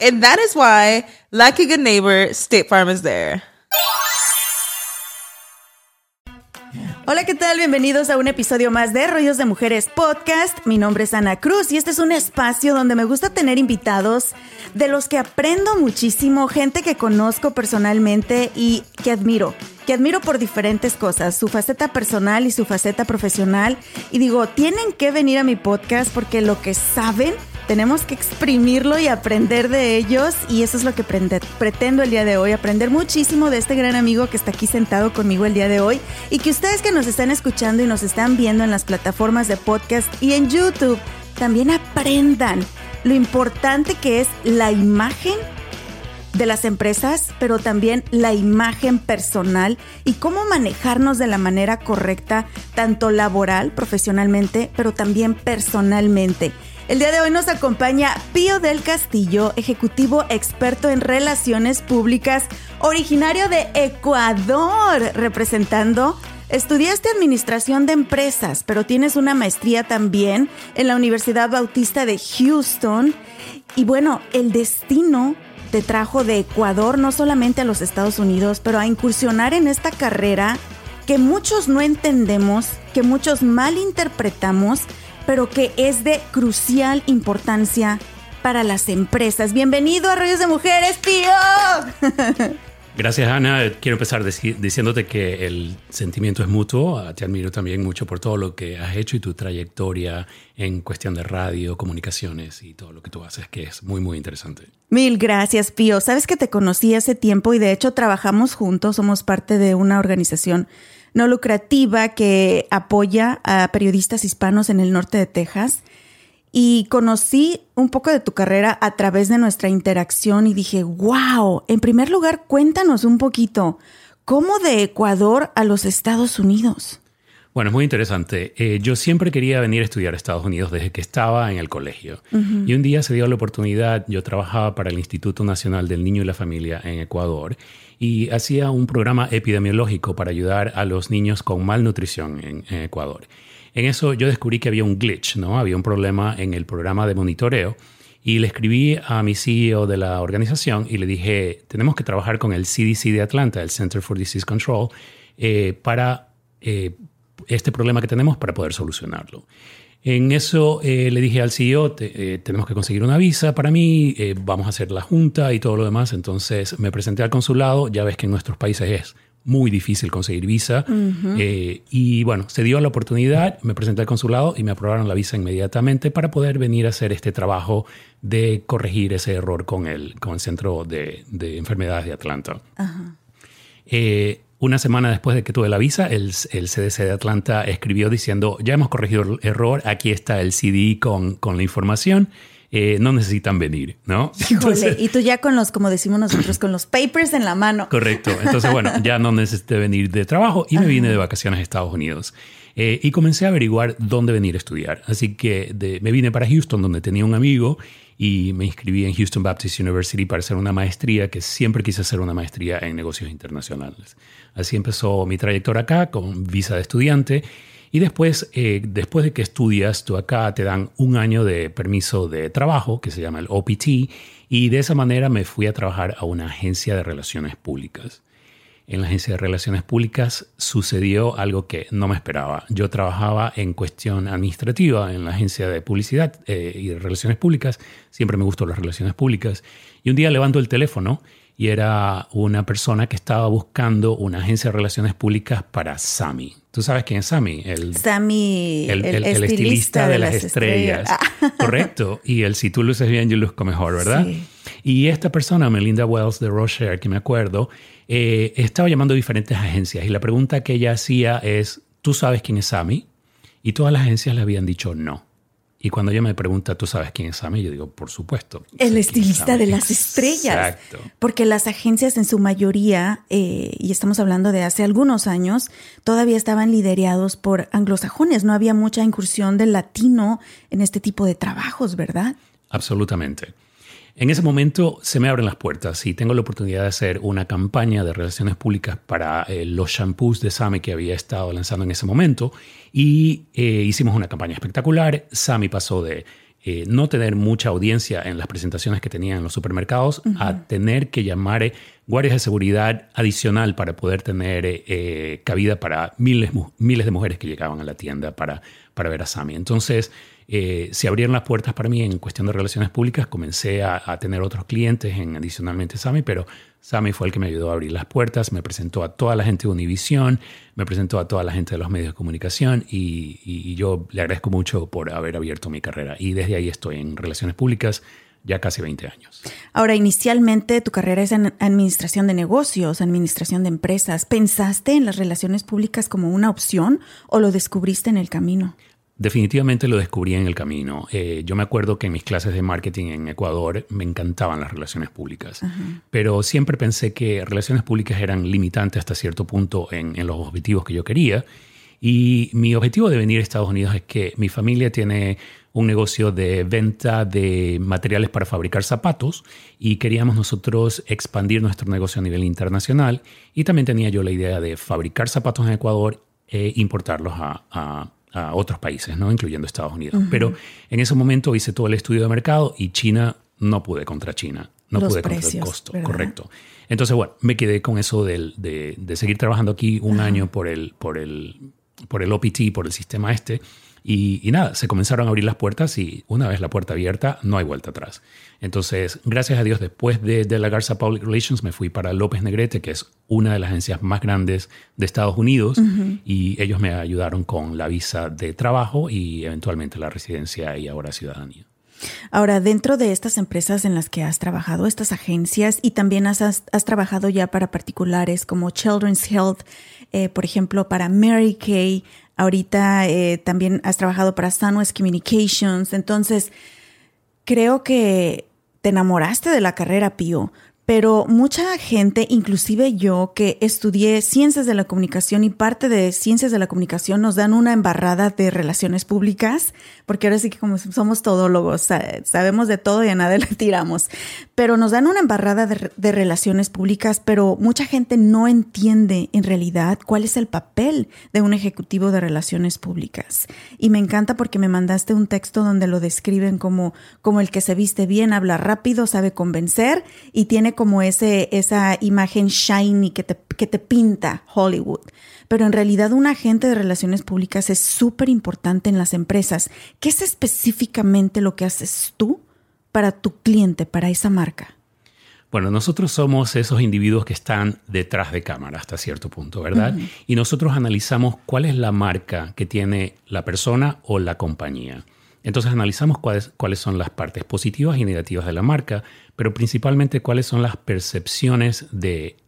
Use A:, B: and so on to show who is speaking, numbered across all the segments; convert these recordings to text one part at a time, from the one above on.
A: And that is why, like a good neighbor, State Farm is there.
B: Hola, ¿qué tal? Bienvenidos a un episodio más de Rollos de Mujeres Podcast. Mi nombre es Ana Cruz y este es un espacio donde me gusta tener invitados de los que aprendo muchísimo, gente que conozco personalmente y que admiro, que admiro por diferentes cosas, su faceta personal y su faceta profesional. Y digo, tienen que venir a mi podcast porque lo que saben tenemos que exprimirlo y aprender de ellos y eso es lo que pretendo el día de hoy, aprender muchísimo de este gran amigo que está aquí sentado conmigo el día de hoy y que ustedes que nos están escuchando y nos están viendo en las plataformas de podcast y en YouTube también aprendan lo importante que es la imagen de las empresas, pero también la imagen personal y cómo manejarnos de la manera correcta, tanto laboral, profesionalmente, pero también personalmente. El día de hoy nos acompaña Pío del Castillo, ejecutivo experto en relaciones públicas, originario de Ecuador, representando Estudiaste Administración de Empresas, pero tienes una maestría también en la Universidad Bautista de Houston. Y bueno, el destino te trajo de Ecuador no solamente a los Estados Unidos, pero a incursionar en esta carrera que muchos no entendemos, que muchos malinterpretamos pero que es de crucial importancia para las empresas. Bienvenido a Rollos de Mujeres, tío.
C: Gracias, Ana. Quiero empezar diciéndote que el sentimiento es mutuo. Te admiro también mucho por todo lo que has hecho y tu trayectoria en cuestión de radio, comunicaciones y todo lo que tú haces, que es muy, muy interesante.
B: Mil gracias, Pío. Sabes que te conocí hace tiempo y de hecho trabajamos juntos, somos parte de una organización no lucrativa que apoya a periodistas hispanos en el norte de Texas. Y conocí un poco de tu carrera a través de nuestra interacción y dije, wow, en primer lugar, cuéntanos un poquito, ¿cómo de Ecuador a los Estados Unidos?
C: Bueno, es muy interesante. Eh, yo siempre quería venir a estudiar a Estados Unidos desde que estaba en el colegio. Y un día se dio la oportunidad, yo trabajaba para el Instituto Nacional del Niño y la Familia en Ecuador y hacía un programa epidemiológico para ayudar a los niños con malnutrición en, Ecuador. En eso yo descubrí que había un glitch, ¿no? Había un problema en el programa de monitoreo y le escribí a mi CEO de la organización y le dije, tenemos que trabajar con el CDC de Atlanta, el Center for Disease Control, eh, para eh, este problema que tenemos para poder solucionarlo. En eso eh, le dije al CEO, eh, tenemos que conseguir una visa para mí, eh, vamos a hacer la junta y todo lo demás. Entonces me presenté al consulado, ya ves que en nuestros países es muy difícil conseguir visa. y bueno, se dio la oportunidad, me presenté al consulado y me aprobaron la visa inmediatamente para poder venir a hacer este trabajo de corregir ese error con el, con el Centro de, Enfermedades de Atlanta. Una semana después de que tuve la visa, el, CDC de Atlanta escribió diciendo, ya hemos corregido el error, aquí está el CD con, con la información. Eh, no necesitan venir, ¿no?
B: y tú ya con los, como decimos nosotros, con los papers en la mano.
C: Correcto. Entonces, bueno, ya no necesité venir de trabajo y me vine de vacaciones a Estados Unidos. Eh, y comencé a averiguar dónde venir a estudiar. Así que me vine para Houston, donde tenía un amigo y me inscribí en Houston Baptist University para hacer una maestría, que siempre quise hacer una maestría en negocios internacionales. Así empezó mi trayectoria acá, con visa de estudiante. Y después, eh, después de que estudias, tú acá te dan un año de permiso de trabajo, que se llama el OPT, y de esa manera me fui a trabajar a una agencia de relaciones públicas. En la agencia de relaciones públicas sucedió algo que no me esperaba. Yo trabajaba en cuestión administrativa en la agencia de publicidad eh, y de relaciones públicas. Siempre me gustó las relaciones públicas. Y un día levanto el teléfono y era una persona que estaba buscando una agencia de relaciones públicas para Sami. ¿Tú sabes quién es Sami?
B: El,
C: el, estilista, de, las, estrellas. Correcto. Y el si tú luces bien, yo luzco mejor, ¿verdad? Sí. Y esta persona, Melinda Wells de Rocher, que me acuerdo, eh, estaba llamando a diferentes agencias y la pregunta que ella hacía es, ¿tú sabes quién es Sami? Y todas las agencias le habían dicho no. Y cuando ella me pregunta, ¿tú sabes quién es Sammy? Yo digo, por supuesto.
B: El estilista de las estrellas. Exacto. Porque las agencias en su mayoría, eh, y estamos hablando de hace algunos años, todavía estaban liderados por anglosajones. No había mucha incursión del latino en este tipo de trabajos, ¿verdad?
C: Absolutamente. En ese momento se me abren las puertas y tengo la oportunidad de hacer una campaña de relaciones públicas para eh, los shampoos de Sami que había estado lanzando en ese momento y eh, hicimos una campaña espectacular. Sami pasó de eh, no tener mucha audiencia en las presentaciones que tenía en los supermercados a tener que llamar guardias de seguridad adicional para poder tener cabida para miles, miles de mujeres que llegaban a la tienda para, para ver a Sami. Entonces, eh, se abrieron las puertas para mí en cuestión de relaciones públicas. Comencé a, tener otros clientes en adicionalmente Sami, pero Sami fue el que me ayudó a abrir las puertas, me presentó a toda la gente de Univision, me presentó a toda la gente de los medios de comunicación y, y yo le agradezco mucho por haber abierto mi carrera. Y desde ahí estoy en relaciones públicas ya casi 20 años.
B: Ahora, inicialmente tu carrera es en administración de negocios, administración de empresas. ¿Pensaste en las relaciones públicas como una opción o lo descubriste en el camino?
C: Definitivamente lo descubrí en el camino. Eh, yo me acuerdo que en mis clases de marketing en Ecuador me encantaban las relaciones públicas, pero siempre pensé que relaciones públicas eran limitantes hasta cierto punto en, los objetivos que yo quería. Y mi objetivo de venir a Estados Unidos es que mi familia tiene un negocio de venta de materiales para fabricar zapatos y queríamos nosotros expandir nuestro negocio a nivel internacional y también tenía yo la idea de fabricar zapatos en Ecuador e importarlos a a otros países, ¿no? incluyendo Estados Unidos. Pero en ese momento hice todo el estudio de mercado y China no pude contra China, no pude contra el costo, correcto. Entonces, bueno, me quedé con eso de, de, seguir trabajando aquí un año por el, por, el, por el OPT, por el sistema este, y, nada, se comenzaron a abrir las puertas y una vez la puerta abierta, no hay vuelta atrás. Entonces, gracias a Dios, después de, de, la Garza Public Relations, me fui para López Negrete, que es una de las agencias más grandes de Estados Unidos, y ellos me ayudaron con la visa de trabajo y eventualmente la residencia y ahora ciudadanía.
B: Ahora, dentro de estas empresas en las que has trabajado, estas agencias, y también has, has, trabajado ya para particulares como Children's Health, eh, por ejemplo, para Mary Kay, Ahorita eh, también has trabajado para Sunwest Communications. Entonces, creo que te enamoraste de la carrera, Pío pero mucha gente, inclusive yo que estudié ciencias de la comunicación y parte de ciencias de la comunicación nos dan una embarrada de relaciones públicas, porque ahora sí que como somos todólogos, sabemos de todo y a nada le tiramos, pero nos dan una embarrada de, de relaciones públicas, pero mucha gente no entiende en realidad cuál es el papel de un ejecutivo de relaciones públicas. Y me encanta porque me mandaste un texto donde lo describen como, como el que se viste bien, habla rápido, sabe convencer y tiene como ese, esa imagen shiny que te, que te pinta Hollywood. Pero en realidad un agente de relaciones públicas es súper importante en las empresas. ¿Qué es específicamente lo que haces tú para tu cliente, para esa marca?
C: Bueno, nosotros somos esos individuos que están detrás de cámara hasta cierto punto, ¿verdad? Y nosotros analizamos cuál es la marca que tiene la persona o la compañía. Entonces analizamos cuáles, cuáles son las partes positivas y negativas de la marca, pero principalmente cuáles son las percepciones de,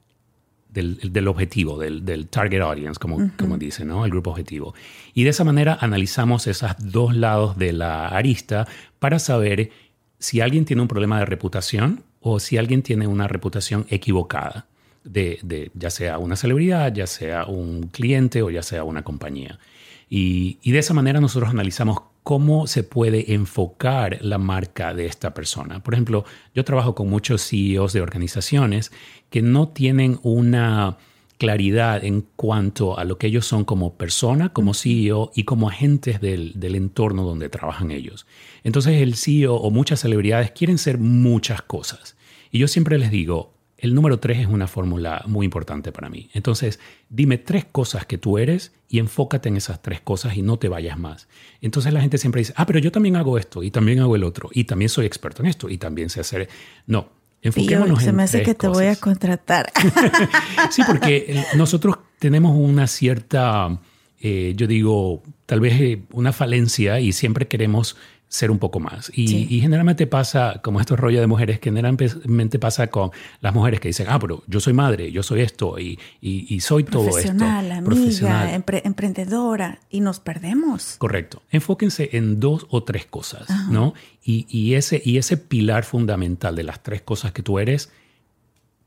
C: del, objetivo, del, target audience, como, como dice, ¿no? El grupo objetivo. Y de esa manera analizamos esos dos lados de la arista para saber si alguien tiene un problema de reputación o si alguien tiene una reputación equivocada. De, de, ya sea una celebridad, ya sea un cliente o ya sea una compañía. Y, y, de esa manera nosotros analizamos cómo se puede enfocar la marca de esta persona. Por ejemplo, yo trabajo con muchos CEOs de organizaciones que no tienen una claridad en cuanto a lo que ellos son como persona, como CEO y como agentes del, entorno donde trabajan ellos. Entonces el CEO o muchas celebridades quieren ser muchas cosas. Y yo siempre les digo, el número tres es una fórmula muy importante para mí. Entonces, dime tres cosas que tú eres y enfócate en esas tres cosas y no te vayas más. Entonces la gente siempre dice, ah, pero yo también hago esto y también hago el otro y también soy experto en esto y también sé hacer... No, enfoquémonos
B: se
C: me
B: hace que te voy a contratar.
C: sí, porque nosotros tenemos una cierta, eh, yo digo, tal vez eh, una falencia y siempre queremos ser un poco más. Y, generalmente pasa, como estos rollos de mujeres, que generalmente pasa con las mujeres que dicen, ah, pero yo soy madre, yo soy esto y, y, soy todo esto.
B: Amiga, profesional, emprendedora, y nos perdemos.
C: Correcto. Enfóquense en dos o tres cosas, ¿no? Y, ese, y ese pilar fundamental de las tres cosas que tú eres,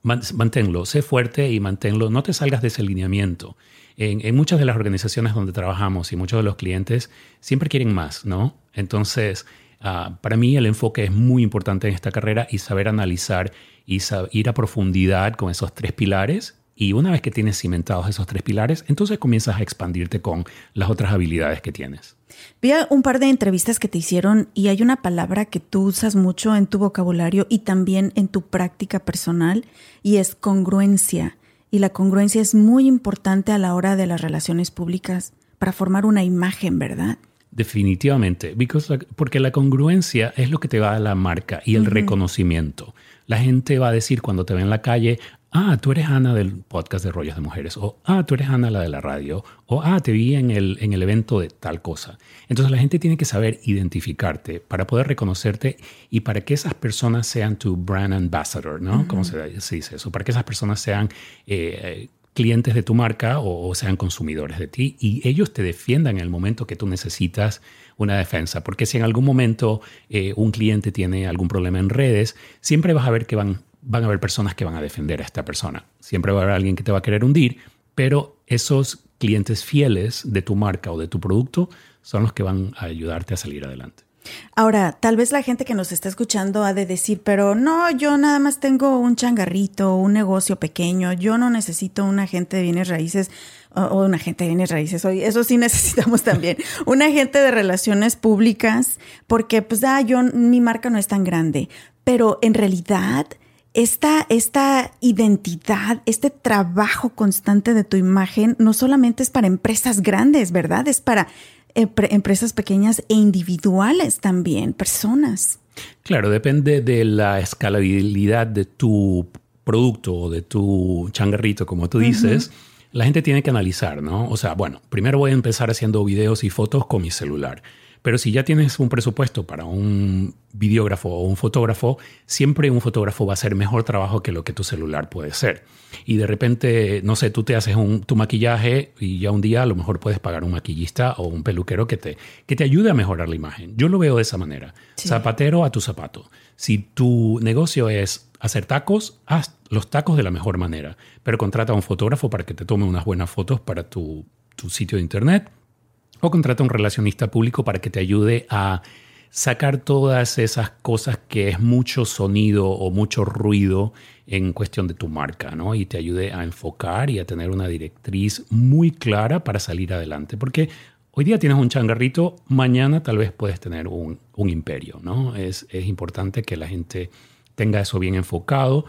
C: manténlo, sé fuerte y manténlo, no te salgas de ese lineamiento. En, muchas de las organizaciones donde trabajamos y muchos de los clientes siempre quieren más, ¿no? Entonces, ah, para mí el enfoque es muy importante en esta carrera y saber analizar y ir a profundidad con esos tres pilares. Y una vez que tienes cimentados esos tres pilares, entonces comienzas a expandirte con las otras habilidades que tienes.
B: Vi un par de entrevistas que te hicieron y hay una palabra que tú usas mucho en tu vocabulario y también en tu práctica personal y es congruencia y la congruencia es muy importante a la hora de las relaciones públicas para formar una imagen, ¿verdad?
C: Definitivamente, porque la congruencia es lo que te va a la marca y el reconocimiento. La gente va a decir cuando te ve en la calle, ah, tú eres Ana del podcast de Rollos de Mujeres, o ah, tú eres Ana la de la radio, o ah, te vi en el, en el evento de tal cosa. Entonces la gente tiene que saber identificarte para poder reconocerte y para que esas personas sean tu brand ambassador, ¿no? ¿Cómo se, dice eso? Para que esas personas sean... Eh, clientes de tu marca o, sean consumidores de ti y ellos te defiendan en el momento que tú necesitas una defensa. Porque si en algún momento eh, un cliente tiene algún problema en redes, siempre vas a ver que van van a haber personas que van a defender a esta persona. Siempre va a haber alguien que te va a querer hundir, pero esos clientes fieles de tu marca o de tu producto son los que van a ayudarte a salir adelante.
B: Ahora, tal vez la gente que nos está escuchando ha de decir, pero no, yo nada más tengo un changarrito, un negocio pequeño, yo no necesito un agente de bienes raíces o un agente de bienes raíces, eso sí necesitamos también, un agente de relaciones públicas, porque pues, ah, yo, mi marca no es tan grande, pero en realidad esta, esta identidad, este trabajo constante de tu imagen, no solamente es para empresas grandes, ¿verdad? Es para empresas pequeñas e individuales también, personas.
C: Claro, depende de la escalabilidad de tu producto o de tu changarrito, como tú dices. La gente tiene que analizar, ¿no? O sea, bueno, primero voy a empezar haciendo videos y fotos con mi celular. Pero si ya tienes un presupuesto para un videógrafo o un fotógrafo, siempre un fotógrafo va a hacer mejor trabajo que lo que tu celular puede ser. Y de repente, no sé, tú te haces un, tu maquillaje y ya un día a lo mejor puedes pagar un maquillista o un peluquero que te, que te ayude a mejorar la imagen. Yo lo veo de esa manera. Zapatero a tu zapato. Si tu negocio es hacer tacos, haz los tacos de la mejor manera, pero contrata a un fotógrafo para que te tome unas buenas fotos para tu, tu sitio de internet o contrata un relacionista público para que te ayude a sacar todas esas cosas que es mucho sonido o mucho ruido en cuestión de tu marca, ¿no? Y te ayude a enfocar y a tener una directriz muy clara para salir adelante. Porque hoy día tienes un changarrito, mañana tal vez puedes tener un, imperio, ¿no? Es, es importante que la gente tenga eso bien enfocado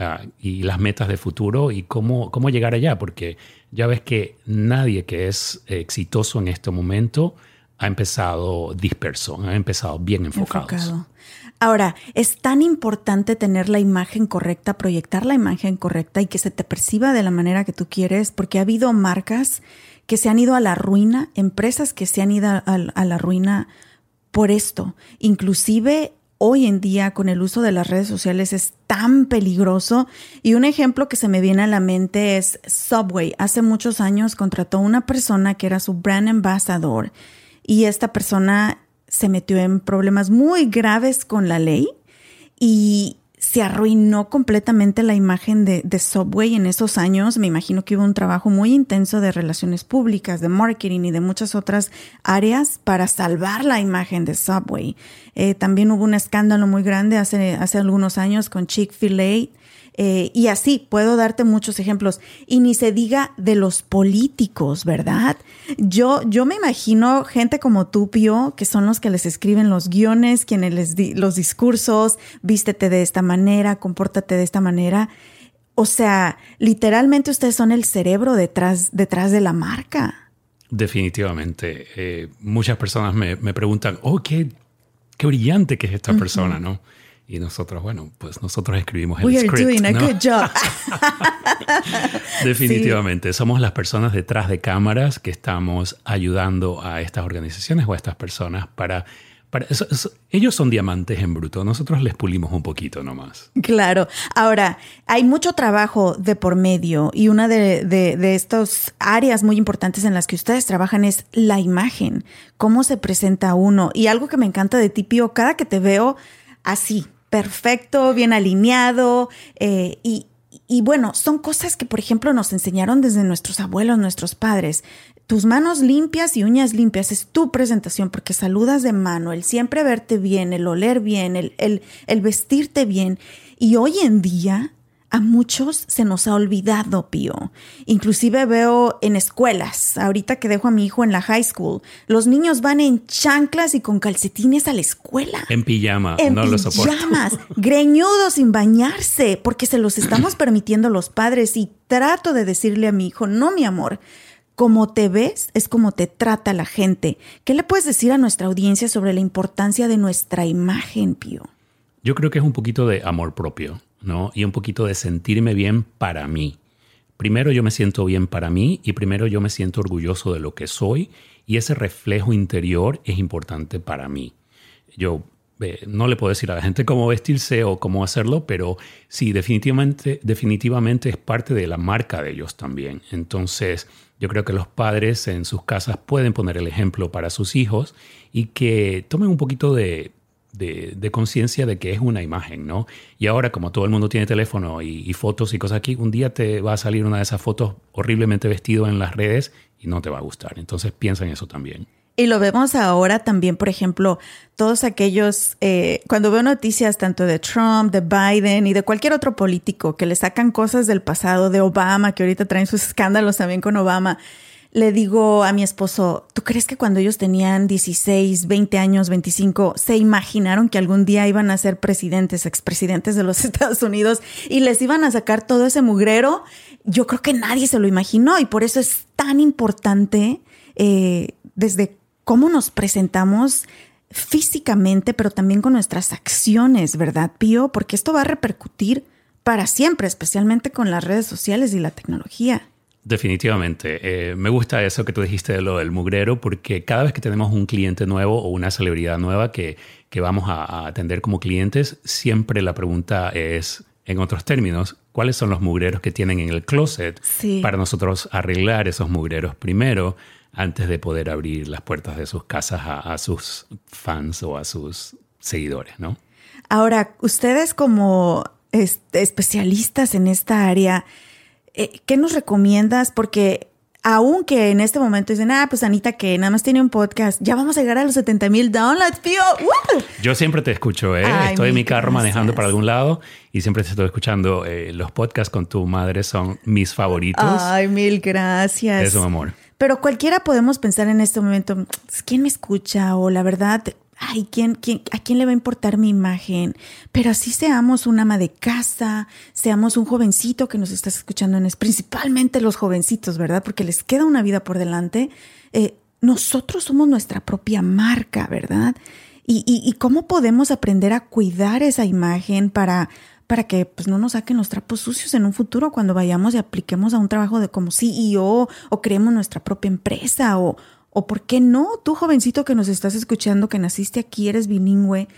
C: Ah, y las metas de futuro y cómo, cómo llegar allá, porque ya ves que nadie que es exitoso en este momento ha empezado disperso, ha empezado bien enfocado.
B: Ahora, es tan importante tener la imagen correcta, proyectar la imagen correcta y que se te perciba de la manera que tú quieres, porque ha habido marcas que se han ido a la ruina, empresas que se han ido a, a la ruina por esto. Inclusive hoy en día con el uso de las redes sociales es tan peligroso. Y un ejemplo que se me viene a la mente es Subway. Hace muchos años contrató una persona que era su brand ambassador y esta persona se metió en problemas muy graves con la ley y se arruinó completamente la imagen de, Subway en esos años. Me imagino que hubo un trabajo muy intenso de relaciones públicas, de marketing y de muchas otras áreas para salvar la imagen de Subway. Eh, también hubo un escándalo muy grande hace, hace algunos años con Chick-fil-A. Eh, y así puedo darte muchos ejemplos. Y ni se diga de los políticos, ¿verdad? Yo, yo me imagino gente como tú, Pio, que son los que les escriben los guiones, quienes les di los discursos, vístete de esta manera, compórtate de esta manera. O sea, literalmente ustedes son el cerebro detrás, detrás de la marca.
C: Definitivamente. Eh, muchas personas me, me, preguntan, oh, qué, qué brillante que es esta persona, ¿no? Y nosotros, bueno, pues nosotros escribimos el
B: We
C: script.
B: are doing a
C: ¿no?
B: good job.
C: Definitivamente. Somos las personas detrás de cámaras que estamos ayudando a estas organizaciones o a estas personas para... para eso, eso, ellos son diamantes en bruto. Nosotros les pulimos un poquito nomás.
B: Claro. Ahora, hay mucho trabajo de por medio y una de, de, de estas áreas muy importantes en las que ustedes trabajan es la imagen. Cómo se presenta uno. Y algo que me encanta de ti, Pío, cada que te veo así, perfecto, bien alineado. Eh, y, y, bueno, son cosas que, por ejemplo, nos enseñaron desde nuestros abuelos, nuestros padres. Tus manos limpias y uñas limpias es tu presentación porque saludas de mano, el siempre verte bien, el oler bien, el, el, el vestirte bien. Y hoy en día a muchos se nos ha olvidado, Pío. Inclusive veo en escuelas, ahorita que dejo a mi hijo en la high school, los niños van en chanclas y con calcetines a la escuela.
C: En pijama,
B: en
C: no lo soporto.
B: pijamas, greñudos sin bañarse, porque se los estamos permitiendo los padres y trato de decirle a mi hijo, no, mi amor, como te ves es como te trata la gente. ¿Qué le puedes decir a nuestra audiencia sobre la importancia de nuestra imagen, Pío?
C: Yo creo que es un poquito de amor propio. ¿No? Y un poquito de sentirme bien para mí. Primero yo me siento bien para mí y primero yo me siento orgulloso de lo que soy y ese reflejo interior es importante para mí. Yo eh, no le puedo decir a la gente cómo vestirse o cómo hacerlo, pero sí, definitivamente, definitivamente es parte de la marca de ellos también. Entonces, yo creo que los padres en sus casas pueden poner el ejemplo para sus hijos y que tomen un poquito de, de, conciencia de que es una imagen, ¿no? Y ahora, como todo el mundo tiene teléfono y, y, fotos y cosas aquí, un día te va a salir una de esas fotos horriblemente vestido en las redes y no te va a gustar. Entonces piensa en eso también.
B: Y lo vemos ahora también, por ejemplo, todos aquellos, eh, cuando veo noticias tanto de Trump, de Biden y de cualquier otro político que le sacan cosas del pasado, de Obama, que ahorita traen sus escándalos también con Obama, le digo a mi esposo, ¿tú crees que cuando ellos tenían 16, 20 años, 25, se imaginaron que algún día iban a ser presidentes, expresidentes de los Estados Unidos y les iban a sacar todo ese mugrero? Yo creo que nadie se lo imaginó y por eso es tan importante eh, desde cómo nos presentamos físicamente, pero también con nuestras acciones, ¿verdad, Pío? Porque esto va a repercutir para siempre, especialmente con las redes sociales y la tecnología.
C: Definitivamente. Eh, me gusta eso que tú dijiste de lo del mugrero, porque cada vez que tenemos un cliente nuevo o una celebridad nueva que, que vamos a, a, atender como clientes, siempre la pregunta es, en otros términos, ¿cuáles son los mugreros que tienen en el closet
B: sí.
C: para nosotros arreglar esos mugreros primero antes de poder abrir las puertas de sus casas a, a sus fans o a sus seguidores, ¿no?
B: Ahora, ustedes como este, especialistas en esta área, eh, ¿qué nos recomiendas? Porque aunque en este momento dicen, ah, pues Anita que nada más tiene un podcast, ya vamos a llegar a los 70 mil downloads, tío. ¡Woo!
C: Yo siempre te escucho, ¿eh?
B: Ay,
C: estoy en mi carro
B: gracias.
C: manejando para algún lado y siempre te estoy escuchando. Eh, los podcasts con tu madre son mis favoritos.
B: Ay, mil gracias.
C: Es un amor.
B: Pero cualquiera podemos pensar en este momento, ¿quién me escucha? O la verdad, ay, ¿quién, quién, ¿a quién le va a importar mi imagen? Pero así seamos un ama de casa, seamos un jovencito que nos estás escuchando, es principalmente los jovencitos, ¿verdad? Porque les queda una vida por delante. Eh, nosotros somos nuestra propia marca, ¿verdad? Y, y, cómo podemos aprender a cuidar esa imagen para, para que pues, no nos saquen los trapos sucios en un futuro cuando vayamos y apliquemos a un trabajo de como CEO o creemos nuestra propia empresa o, o por qué no, tú jovencito que nos estás escuchando, que naciste aquí, eres bilingüe,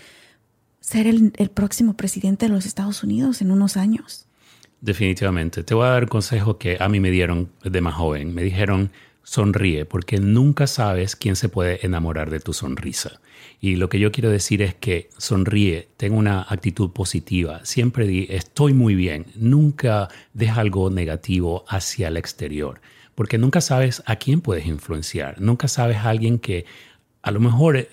B: ser el, el próximo presidente de los Estados Unidos en unos años.
C: Definitivamente. Te voy a dar un consejo que a mí me dieron de más joven. Me dijeron, sonríe, porque nunca sabes quién se puede enamorar de tu sonrisa. Y lo que yo quiero decir es que sonríe, ten una actitud positiva, siempre di, estoy muy bien, nunca deja algo negativo hacia el exterior, porque nunca sabes a quién puedes influenciar, nunca sabes a alguien que a lo mejor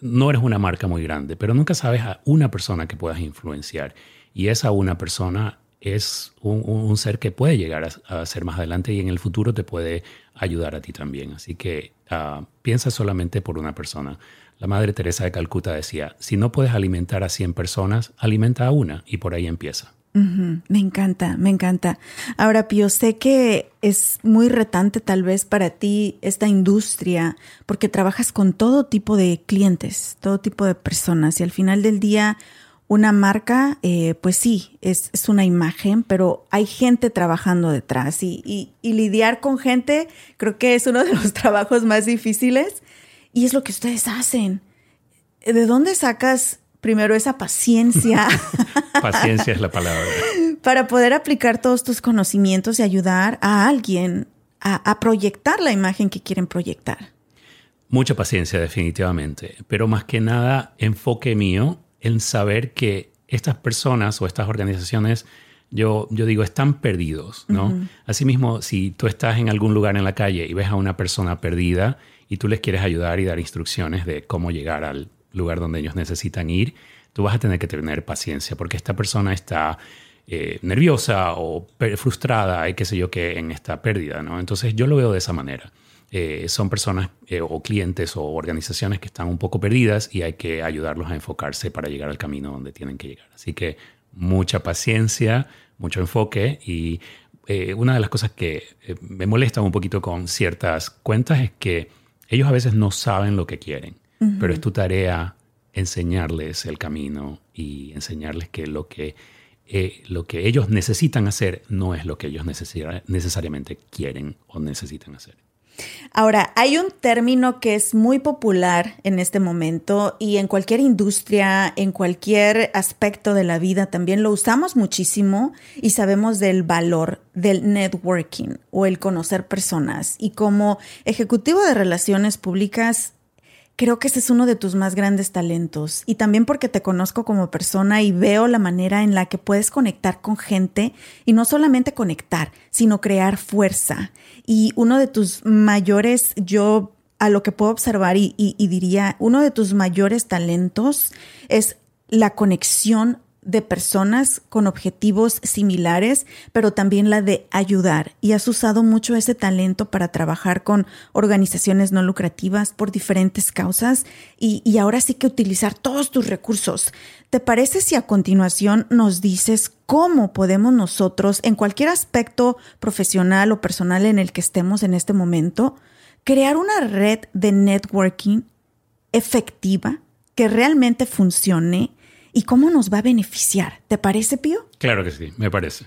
C: no eres una marca muy grande, pero nunca sabes a una persona que puedas influenciar. Y esa una persona es un, ser que puede llegar a, ser más adelante y en el futuro te puede ayudar a ti también. Así que ah, piensa solamente por una persona. La Madre Teresa de Calcuta decía, si no puedes alimentar a 100 personas, alimenta a una y por ahí empieza.
B: Me encanta, me encanta. Ahora, Pío, sé que es muy retante tal vez para ti esta industria, porque trabajas con todo tipo de clientes, todo tipo de personas, y al final del día una marca, eh, pues sí, es, una imagen, pero hay gente trabajando detrás y, lidiar con gente creo que es uno de los trabajos más difíciles y es lo que ustedes hacen. ¿De dónde sacas primero esa paciencia?
C: paciencia es la palabra.
B: Para poder aplicar todos tus conocimientos y ayudar a alguien a proyectar la imagen que quieren proyectar.
C: Mucha paciencia, definitivamente, pero más que nada enfoque mío en saber que estas personas o estas organizaciones, yo, yo digo, están perdidos, ¿no? Asimismo, si tú estás en algún lugar en la calle y ves a una persona perdida y tú les quieres ayudar y dar instrucciones de cómo llegar al lugar donde ellos necesitan ir, tú vas a tener que tener paciencia porque esta persona está eh, nerviosa o frustrada y qué sé yo qué en esta pérdida, ¿no? Entonces yo lo veo de esa manera. Eh, son personas eh, o clientes o organizaciones que están un poco perdidas y hay que ayudarlos a enfocarse para llegar al camino donde tienen que llegar. Así que mucha paciencia, mucho enfoque y una de las cosas que me molesta un poquito con ciertas cuentas es que ellos a veces no saben lo que quieren, pero es tu tarea enseñarles el camino y enseñarles que lo que, lo que ellos necesitan hacer no es lo que ellos necesariamente quieren o necesitan hacer.
B: Ahora, hay un término que es muy popular en este momento y en cualquier industria, en cualquier aspecto de la vida también lo usamos muchísimo y sabemos del valor del networking o el conocer personas. Y como ejecutivo de relaciones públicas, Creo que ese es uno de tus más grandes talentos y también porque te conozco como persona y veo la manera en la que puedes conectar con gente y no solamente conectar, sino crear fuerza. Y uno de tus mayores, yo a lo que puedo observar y, y diría, uno de tus mayores talentos es la conexión de personas con objetivos similares, pero también la de ayudar. Y has usado mucho ese talento para trabajar con organizaciones no lucrativas por diferentes causas y, y, ahora sí que utilizar todos tus recursos. ¿Te parece si a continuación nos dices cómo podemos nosotros, en cualquier aspecto profesional o personal en el que estemos en este momento, crear una red de networking efectiva que realmente funcione? Y cómo nos va a beneficiar. ¿Te parece, Pío?
C: Claro que sí, me parece.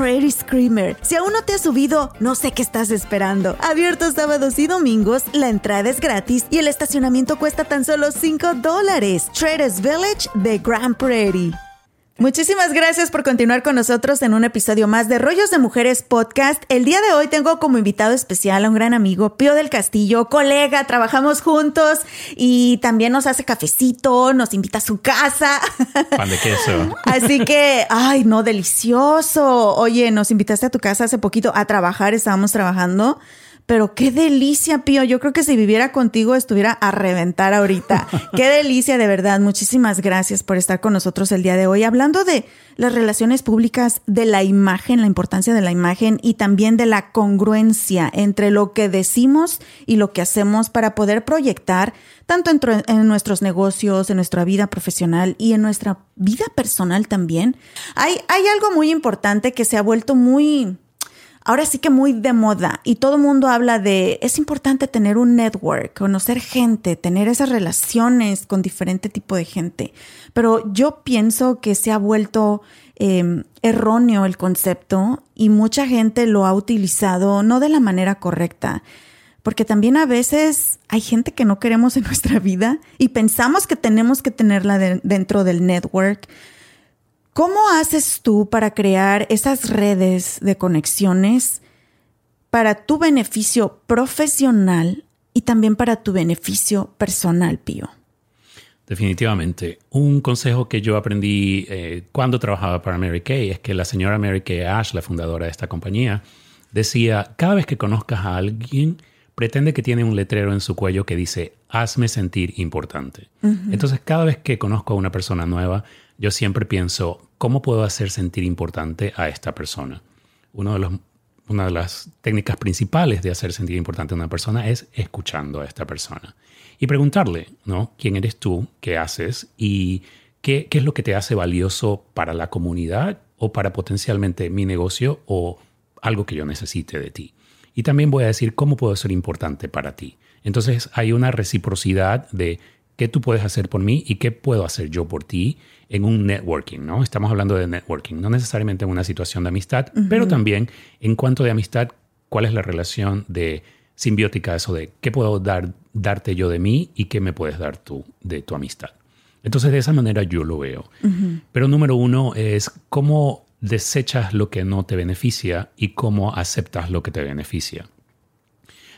B: Prairie Screamer. Si aún no te has subido, no sé qué estás esperando. Abierto sábados y domingos, la entrada es gratis y el estacionamiento cuesta tan solo 5 dólares. Traders Village de Grand Prairie. Muchísimas gracias por continuar con nosotros en un episodio más de Rollos de Mujeres Podcast. El día de hoy tengo como invitado especial a un gran amigo, Pío del Castillo, colega, trabajamos juntos y también nos hace cafecito, nos invita a su casa.
C: Pan de queso.
B: Así que, ay, no, delicioso. Oye, nos invitaste a tu casa hace poquito a trabajar, estábamos trabajando pero qué delicia, Pío. Yo creo que si viviera contigo estuviera a reventar ahorita. qué delicia, de verdad. Muchísimas gracias por estar con nosotros el día de hoy. Hablando de las relaciones públicas, de la imagen, la importancia de la imagen y también de la congruencia entre lo que decimos y lo que hacemos para poder proyectar tanto en, nuestros negocios, en nuestra vida profesional y en nuestra vida personal también. Hay, hay algo muy importante que se ha vuelto muy ahora sí que muy de moda y todo el mundo habla de, es importante tener un network, conocer gente, tener esas relaciones con diferente tipo de gente. Pero yo pienso que se ha vuelto em, erróneo el concepto y mucha gente lo ha utilizado no de la manera correcta. Porque también a veces hay gente que no queremos en nuestra vida y pensamos que tenemos que tenerla dentro del network, ¿Cómo haces tú para crear esas redes de conexiones para tu beneficio profesional y también para tu beneficio personal, Pío?
C: Definitivamente. Un consejo que yo aprendí eh, cuando trabajaba para Mary Kay es que la señora Mary Kay Ash, la fundadora de esta compañía, decía, cada vez que conozcas a alguien, pretende que tiene un letrero en su cuello que dice, hazme sentir importante. Entonces, cada vez que conozco a una persona nueva, yo siempre pienso, ¿cómo puedo hacer sentir importante a esta persona? Uno de los, una de las técnicas principales de hacer sentir importante a una persona es escuchando a esta persona y preguntarle, ¿no? ¿Quién eres tú? ¿Qué haces? ¿Y qué, qué es lo que te hace valioso para la comunidad o para potencialmente mi negocio o algo que yo necesite de ti? Y también voy a decir cómo puedo ser importante para ti. Entonces hay una reciprocidad de qué tú puedes hacer por mí y qué puedo hacer yo por ti en un networking, ¿no? Estamos hablando de networking, no necesariamente en una situación de amistad, pero también en cuanto de amistad, cuál es la relación de simbiótica, eso de qué puedo dar, darte yo de mí y qué me puedes dar tú de tu amistad. Entonces, de esa manera yo lo veo. Pero número uno es cómo desechas lo que no te beneficia y cómo aceptas lo que te beneficia.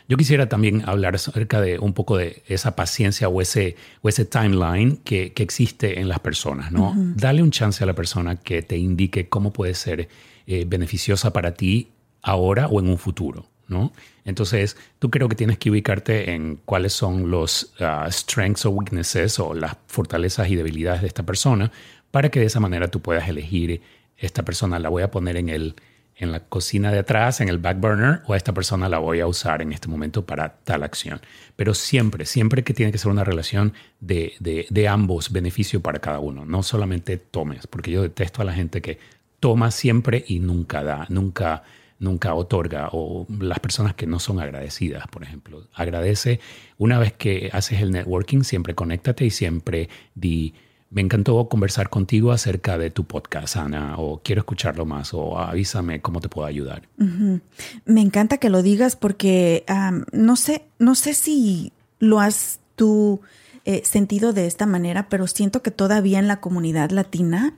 C: Yo quisiera también hablar acerca de un poco de esa paciencia o ese, o ese timeline que, que existe en las personas, ¿no? Dale un chance a la persona que te indique cómo puede ser eh, beneficiosa para ti ahora o en un futuro, ¿no? Entonces, tú creo que tienes que ubicarte en cuáles son los uh, strengths o weaknesses o las fortalezas y debilidades de esta persona para que de esa manera tú puedas elegir esta persona la voy a poner en el en la cocina de atrás, en el back burner, o a esta persona la voy a usar en este momento para tal acción. Pero siempre, siempre que tiene que ser una relación de, de, ambos, beneficio para cada uno, no solamente tomes, porque yo detesto a la gente que toma siempre y nunca da, nunca, nunca otorga, o las personas que no son agradecidas, por ejemplo. Agradece una vez que haces el networking, siempre conéctate y siempre di me encantó conversar contigo acerca de tu podcast, Ana, o quiero escucharlo más, o avísame cómo te puedo ayudar.
B: Me encanta que lo digas porque no sé, no sé si lo has tú eh, sentido de esta manera, pero siento que todavía en la comunidad latina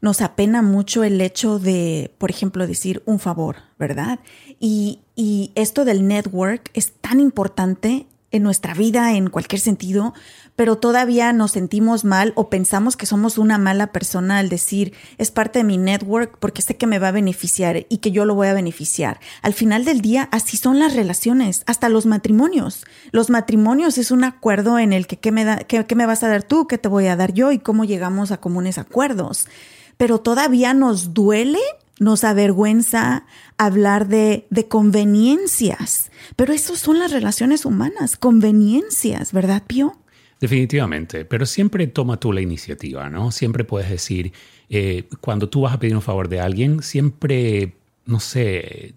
B: nos apena mucho el hecho de, por ejemplo, decir un favor, ¿verdad? Y, y esto del network es tan importante en nuestra vida en cualquier sentido, pero todavía nos sentimos mal o pensamos que somos una mala persona al decir es parte de mi network porque sé que me va a beneficiar y que yo lo voy a beneficiar. Al final del día, así son las relaciones, hasta los matrimonios. Los matrimonios es un acuerdo en el que qué me, da, qué, qué me vas a dar tú, qué te voy a dar yo y cómo llegamos a comunes acuerdos. Pero todavía nos duele nos avergüenza hablar de, de, conveniencias, pero eso son las relaciones humanas, conveniencias, ¿verdad, Pío?
C: Definitivamente, pero siempre toma tú la iniciativa, ¿no? Siempre puedes decir, eh, cuando tú vas a pedir un favor de alguien, siempre, no sé,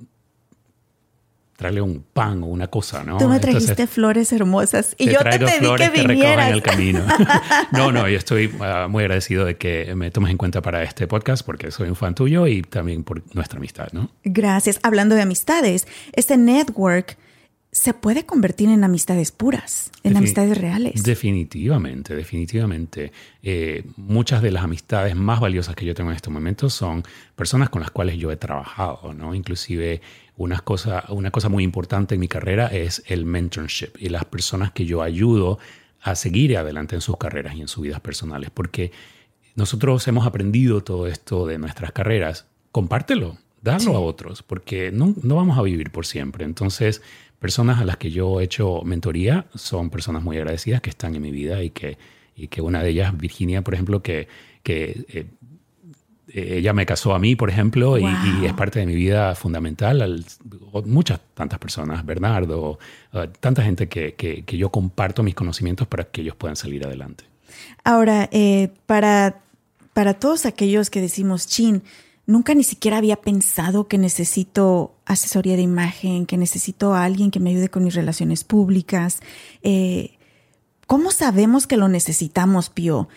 C: traerle un pan o una cosa, ¿no?
B: Tú me trajiste flores hermosas y yo te pedí que vinieras.
C: el camino. no, no, yo estoy ah, muy agradecido de que me tomes en cuenta para este podcast porque soy un fan tuyo y también por nuestra amistad, ¿no?
B: Gracias. Hablando de amistades, este network se puede convertir en amistades puras, en amistades reales.
C: Definitivamente, definitivamente. Eh, muchas de las amistades más valiosas que yo tengo en este momento son personas con las cuales yo he trabajado, ¿no? Inclusive una cosa, una cosa muy importante en mi carrera es el mentorship y las personas que yo ayudo a seguir adelante en sus carreras y en sus vidas personales, porque nosotros hemos aprendido todo esto de nuestras carreras. Compártelo, darlo a otros, porque no, no vamos a vivir por siempre. Entonces, personas a las que yo he hecho mentoría son personas muy agradecidas que están en mi vida y que, y que una de ellas, Virginia, por ejemplo, que, que eh, ella me casó a mí, por ejemplo, y, y, es parte de mi vida fundamental. Al, muchas, tantas personas, Bernardo, uh, tanta gente que, que, que, yo comparto mis conocimientos para que ellos puedan salir adelante.
B: Ahora, eh, para, para todos aquellos que decimos, chin, nunca ni siquiera había pensado que necesito asesoría de imagen, que necesito a alguien que me ayude con mis relaciones públicas. Eh, ¿Cómo sabemos que lo necesitamos, Pío?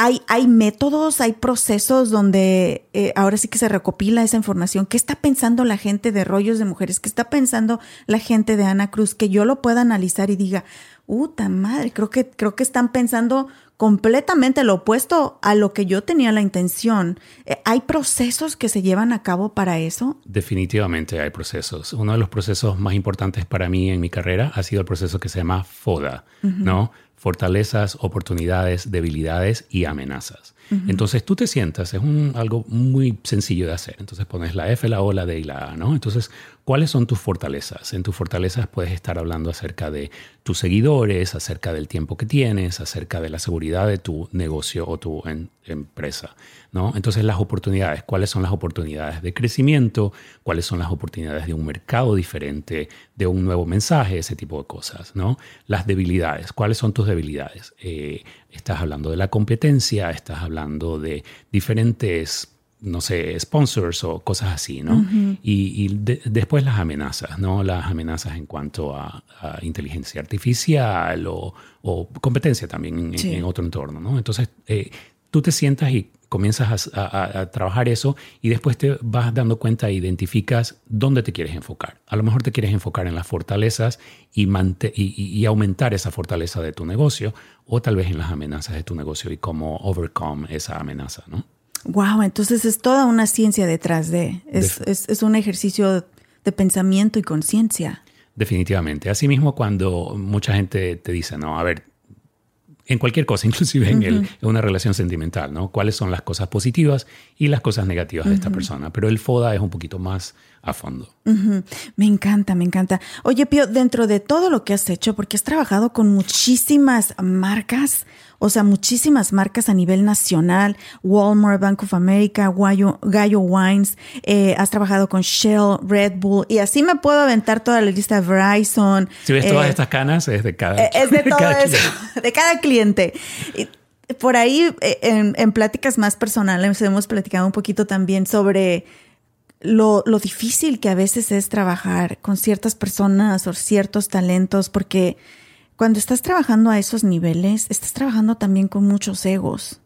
B: Hay, hay, métodos, hay procesos donde eh, ahora sí que se recopila esa información. ¿Qué está pensando la gente de rollos de mujeres? ¿Qué está pensando la gente de Ana Cruz? Que yo lo pueda analizar y diga, ¡Uta madre! Creo que, creo que están pensando completamente lo opuesto a lo que yo tenía la intención. Eh, ¿Hay procesos que se llevan a cabo para eso?
C: Definitivamente hay procesos. Uno de los procesos más importantes para mí en mi carrera ha sido el proceso que se llama FODA, uh -huh. ¿no? Fortalezas, oportunidades, debilidades y amenazas. Uh -huh. Entonces tú te sientas, es un, algo muy sencillo de hacer. Entonces pones la F, la O, la D y la A, ¿no? Entonces, ¿cuáles son tus fortalezas? En tus fortalezas puedes estar hablando acerca de tus seguidores, acerca del tiempo que tienes, acerca de la seguridad de tu negocio o tu empresa, ¿no? Entonces, las oportunidades, ¿cuáles son las oportunidades de crecimiento? ¿Cuáles son las oportunidades de un mercado diferente, de un nuevo mensaje, ese tipo de cosas, ¿no? Las debilidades, ¿cuáles son tus debilidades? Eh, estás hablando de la competencia, estás hablando de diferentes no sé, sponsors o cosas así, ¿no? Uh -huh. Y, y de, después las amenazas, ¿no? Las amenazas en cuanto a, a inteligencia artificial o, o, competencia también en, sí. en, otro entorno, ¿no? Entonces, eh, tú te sientas y comienzas a, a, a, trabajar eso y después te vas dando cuenta e identificas dónde te quieres enfocar. A lo mejor te quieres enfocar en las fortalezas y, y, y, aumentar esa fortaleza de tu negocio o tal vez en las amenazas de tu negocio y cómo overcome esa amenaza, ¿no?
B: Wow, entonces es toda una ciencia detrás de. Es, de, es, es un ejercicio de pensamiento y conciencia.
C: Definitivamente. Asimismo, cuando mucha gente te dice, no, a ver, en cualquier cosa, inclusive en, el, en, una relación sentimental, ¿no? ¿Cuáles son las cosas positivas y las cosas negativas uh -huh. de esta persona? Pero el FODA es un poquito más a fondo.
B: Uh -huh. Me encanta, me encanta. Oye, Pío, dentro de todo lo que has hecho, porque has trabajado con muchísimas marcas, o sea, muchísimas marcas a nivel nacional, Walmart, Bank of America, Gallo, Gallo Wines, eh, has trabajado con Shell, Red Bull, y así me puedo aventar toda la lista de Verizon.
C: Si ves eh, todas estas canas, es de cada
B: eh, Es de todo cada eso, cliente. de cada cliente. Y por ahí, eh, en, en pláticas más personales, hemos platicado un poquito también sobre lo, lo, difícil que a veces es trabajar con ciertas personas o ciertos talentos, porque cuando estás trabajando a esos niveles, estás trabajando también con muchos egos.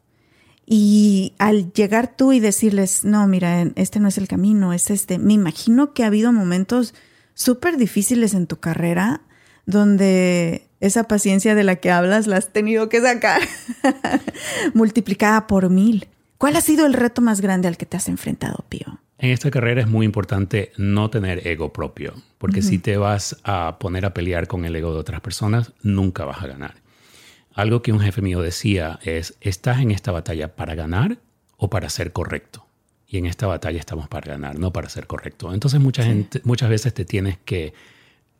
B: Y al llegar tú y decirles, no, mira, este no es el camino, es este, me imagino que ha habido momentos súper difíciles en tu carrera donde esa paciencia de la que hablas la has tenido que sacar multiplicada por mil. ¿Cuál ha sido el reto más grande al que te has enfrentado, Pío?
C: En esta carrera es muy importante no tener ego propio, porque uh -huh. si te vas a poner a pelear con el ego de otras personas, nunca vas a ganar. Algo que un jefe mío decía es, ¿estás en esta batalla para ganar o para ser correcto? Y en esta batalla estamos para ganar, no para ser correcto. Entonces mucha sí. gente, muchas veces te tienes que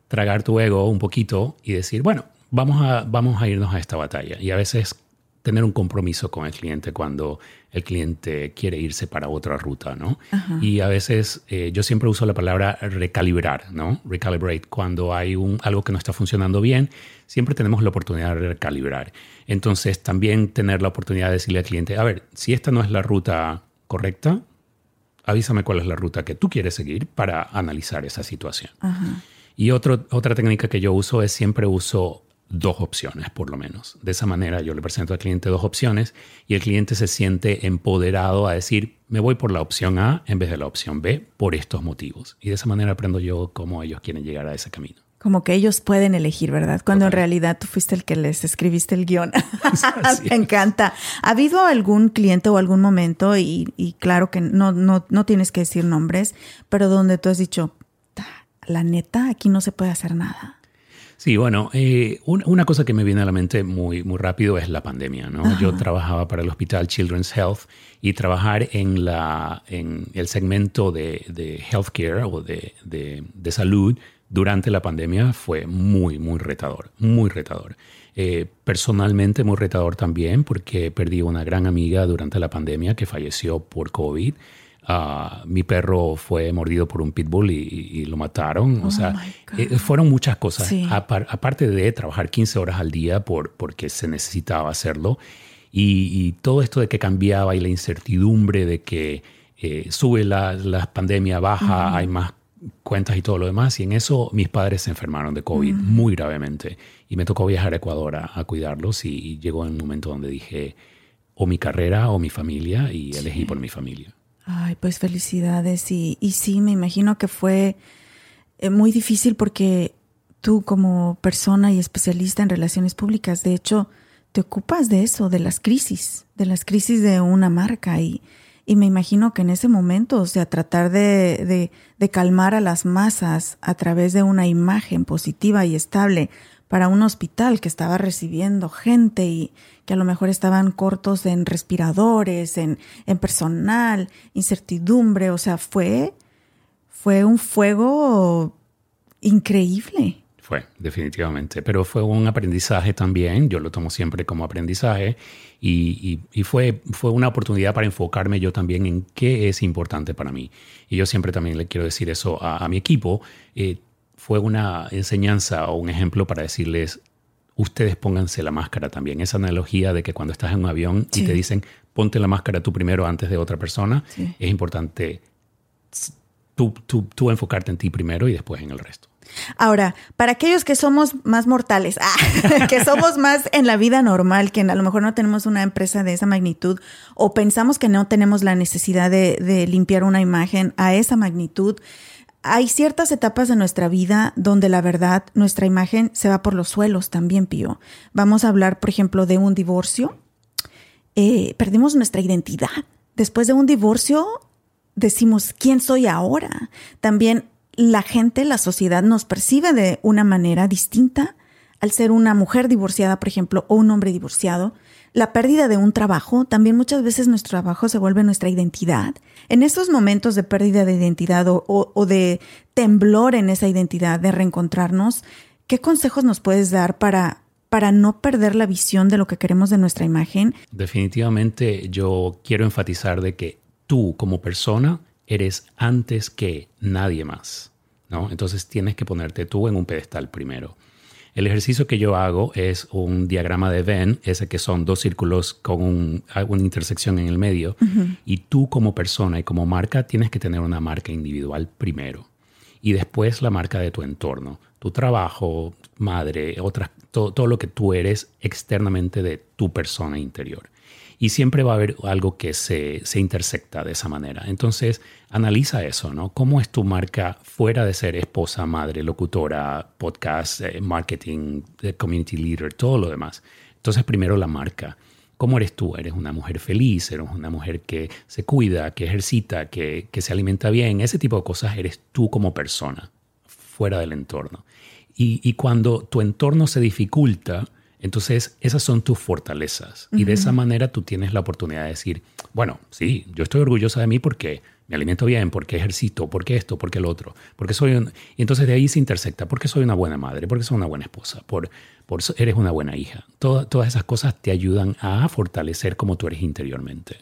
C: tragar tu ego un poquito y decir, bueno, vamos a, vamos a irnos a esta batalla. Y a veces tener un compromiso con el cliente cuando el cliente quiere irse para otra ruta, ¿no? Ajá. Y a veces eh, yo siempre uso la palabra recalibrar, ¿no? Recalibrate. Cuando hay un, algo que no está funcionando bien, siempre tenemos la oportunidad de recalibrar. Entonces también tener la oportunidad de decirle al cliente, a ver, si esta no es la ruta correcta, avísame cuál es la ruta que tú quieres seguir para analizar esa situación. Ajá. Y otro, otra técnica que yo uso es siempre uso dos opciones, por lo menos. De esa manera yo le presento al cliente dos opciones y el cliente se siente empoderado a decir, me voy por la opción A en vez de la opción B por estos motivos. Y de esa manera aprendo yo cómo ellos quieren llegar a ese camino.
B: Como que ellos pueden elegir, ¿verdad? Cuando Total. en realidad tú fuiste el que les escribiste el guion. Me encanta. ¿Ha habido algún cliente o algún momento, y, y claro que no, no, no tienes que decir nombres, pero donde tú has dicho, la neta, aquí no se puede hacer nada?
C: Sí, bueno, eh, una cosa que me viene a la mente muy, muy rápido es la pandemia. ¿no? Yo trabajaba para el hospital Children's Health y trabajar en, la, en el segmento de, de healthcare o de, de, de, salud durante la pandemia fue muy, muy retador, muy retador. Eh, personalmente muy retador también porque perdí una gran amiga durante la pandemia que falleció por COVID. Uh, mi perro fue mordido por un pitbull y, lo mataron. o oh sea, eh, fueron muchas cosas. aparte de trabajar 15 horas al día por, porque se necesitaba hacerlo. Y, todo esto de que cambiaba y la incertidumbre de que eh, sube la, la, pandemia, baja, hay más cuentas y todo lo demás. Y en eso mis padres se enfermaron de COVID muy gravemente. Y me tocó viajar a Ecuador a, cuidarlos. Y, llegó un momento donde dije, o mi carrera o mi familia. Y elegí por mi familia.
B: Ay, pues felicidades. Y, y sí, me imagino que fue eh, muy difícil porque tú como persona y especialista en relaciones públicas, de hecho, te ocupas de eso, de las crisis, de las crisis de una marca. Y, y me imagino que en ese momento, o sea, tratar de, de, de calmar a las masas a través de una imagen positiva y estable para un hospital que estaba recibiendo gente y que a lo mejor estaban cortos en respiradores, en, en personal, incertidumbre, o sea, fue, fue un fuego increíble.
C: Fue, definitivamente, pero fue un aprendizaje también, yo lo tomo siempre como aprendizaje y, y, fue, fue una oportunidad para enfocarme yo también en qué es importante para mí. Y yo siempre también le quiero decir eso a, mi equipo. Eh, fue una enseñanza o un ejemplo para decirles, ustedes pónganse la máscara también. Esa analogía de que cuando estás en un avión y te dicen, ponte la máscara tú primero antes de otra persona, es importante tú, tú, tú enfocarte en ti primero y después en el resto.
B: Ahora, para aquellos que somos más mortales, ah, que somos más en la vida normal, que a lo mejor no tenemos una empresa de esa magnitud o pensamos que no tenemos la necesidad de, de limpiar una imagen a esa magnitud, hay ciertas etapas de nuestra vida donde la verdad, nuestra imagen se va por los suelos también, Pío. Vamos a hablar, por ejemplo, de un divorcio. Eh, perdimos nuestra identidad. Después de un divorcio, decimos, ¿quién soy ahora? También la gente, la sociedad nos percibe de una manera distinta al ser una mujer divorciada, por ejemplo, o un hombre divorciado la pérdida de un trabajo, también muchas veces nuestro trabajo se vuelve nuestra identidad. En estos momentos de pérdida de identidad o, de temblor en esa identidad, de reencontrarnos, ¿qué consejos nos puedes dar para, para no perder la visión de lo que queremos de nuestra imagen?
C: Definitivamente yo quiero enfatizar de que tú como persona eres antes que nadie más. ¿no? Entonces tienes que ponerte tú en un pedestal primero. El ejercicio que yo hago es un diagrama de Venn, ese que son dos círculos con una intersección en el medio, y tú como persona y como marca tienes que tener una marca individual primero, y después la marca de tu entorno, tu trabajo, madre, otras, todo, todo lo que tú eres externamente de tu persona interior. Y siempre va a haber algo que se, se intersecta de esa manera. Entonces, analiza eso, ¿no? ¿Cómo es tu marca fuera de ser esposa, madre, locutora, podcast, eh, marketing, eh, community leader, todo lo demás? Entonces, primero la marca. ¿Cómo eres tú? ¿Eres una mujer feliz? ¿Eres una mujer que se cuida, que ejercita, que, que se alimenta bien? Ese tipo de cosas eres tú como persona, fuera del entorno. Y, y cuando tu entorno se dificulta, entonces, esas son tus fortalezas. Y de esa manera tú tienes la oportunidad de decir, bueno, sí, yo estoy orgullosa de mí porque me alimento bien, porque ejercito, porque esto, porque el otro, porque soy un... Y entonces de ahí se intersecta, porque soy una buena madre, porque soy una buena esposa, por, por eres una buena hija. todas esas cosas te ayudan a fortalecer como tú eres interiormente.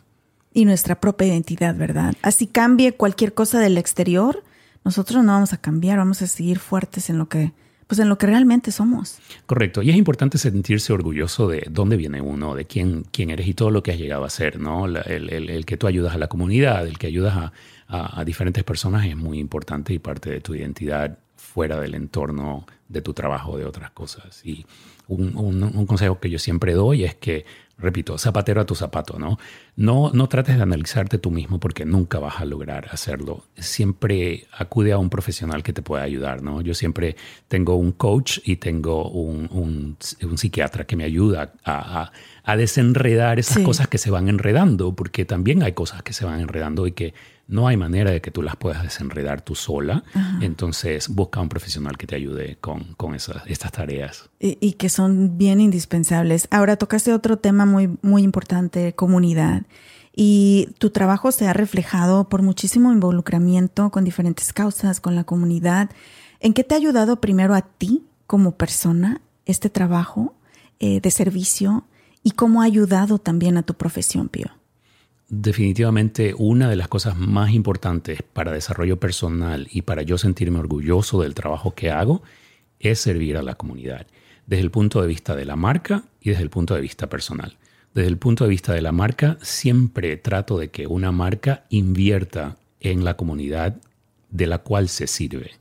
B: Y nuestra propia identidad, ¿verdad? Así cambie cualquier cosa del exterior, nosotros no vamos a cambiar, vamos a seguir fuertes en lo que pues en lo que realmente somos.
C: Correcto. Y es importante sentirse orgulloso de dónde viene uno, de quién, quién eres y todo lo que has llegado a ser, ¿no? El, que tú ayudas a la comunidad, el que ayudas a, diferentes personas es muy importante y parte de tu identidad fuera del entorno de tu trabajo, de otras cosas. Y un consejo que yo siempre doy es que repito, zapatero a tu zapato, ¿no? No, no trates de analizarte tú mismo porque nunca vas a lograr hacerlo. Siempre acude a un profesional que te pueda ayudar, ¿no? Yo siempre tengo un coach y tengo un, un, psiquiatra que me ayuda a, a, desenredar esas cosas que se van enredando, porque también hay cosas que se van enredando y que no hay manera de que tú las puedas desenredar tú sola. Entonces busca un profesional que te ayude con, con, con esas, estas tareas.
B: Y, y, que son bien indispensables. Ahora tocaste otro tema muy, muy importante, comunidad. Y tu trabajo se ha reflejado por muchísimo involucramiento con diferentes causas, con la comunidad. ¿En qué te ha ayudado primero a ti como persona este trabajo eh, de servicio y cómo ha ayudado también a tu profesión, Pío?
C: Definitivamente una de las cosas más importantes para desarrollo personal y para yo sentirme orgulloso del trabajo que hago es servir a la comunidad, desde el punto de vista de la marca y desde el punto de vista personal. Desde el punto de vista de la marca, siempre trato de que una marca invierta en la comunidad de la cual se sirve.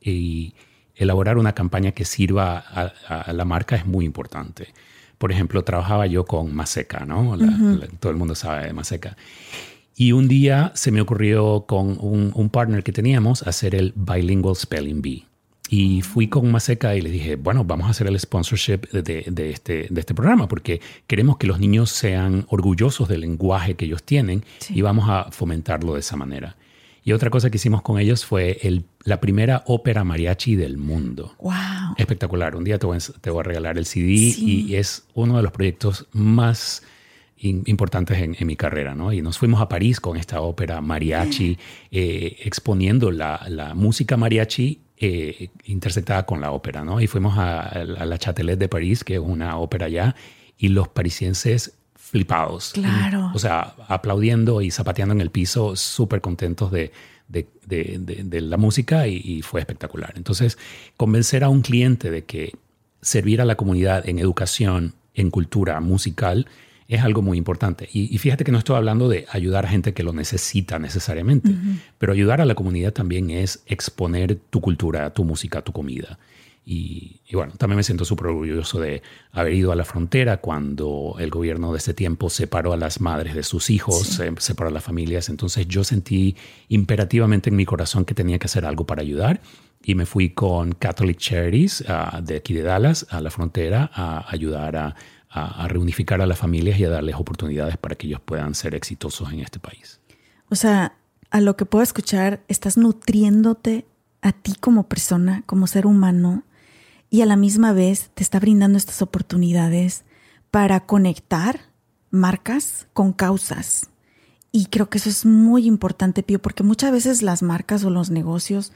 C: Y elaborar una campaña que sirva a, la marca es muy importante. Por ejemplo, trabajaba yo con Maseca, ¿no? todo el mundo sabe de Maseca. Y un día se me ocurrió con un, partner que teníamos hacer el Bilingual Spelling Bee. Y fui con Maseca y le dije, bueno, vamos a hacer el sponsorship de, este, de este programa porque queremos que los niños sean orgullosos del lenguaje que ellos tienen y vamos a fomentarlo de esa manera. Y otra cosa que hicimos con ellos fue el, la primera ópera mariachi del mundo.
B: ¡Wow!
C: Espectacular. Un día te voy, a, regalar el CD y es uno de los proyectos más importantes en, mi carrera, ¿no? Y nos fuimos a París con esta ópera mariachi, eh, exponiendo la, la, música mariachi eh, interceptada con la ópera, ¿no? Y fuimos a, a, la Châtelet de París, que es una ópera allá, y los parisienses flipados.
B: Claro.
C: O sea, aplaudiendo y zapateando en el piso, súper contentos de, de, la música y, fue espectacular. Entonces, convencer a un cliente de que servir a la comunidad en educación, en cultura musical, es algo muy importante. Y, fíjate que no estoy hablando de ayudar a gente que lo necesita necesariamente, pero ayudar a la comunidad también es exponer tu cultura, tu música, tu comida. Y, bueno, también me siento súper orgulloso de haber ido a la frontera cuando el gobierno de ese tiempo separó a las madres de sus hijos, separó a las familias. Entonces yo sentí imperativamente en mi corazón que tenía que hacer algo para ayudar y me fui con Catholic Charities uh, de aquí de Dallas a la frontera a ayudar a, a, reunificar a las familias y a darles oportunidades para que ellos puedan ser exitosos en este país.
B: O sea, a lo que puedo escuchar, estás nutriéndote a ti como persona, como ser humano, y a la misma vez te está brindando estas oportunidades para conectar marcas con causas. Y creo que eso es muy importante, Pío, porque muchas veces las marcas o los negocios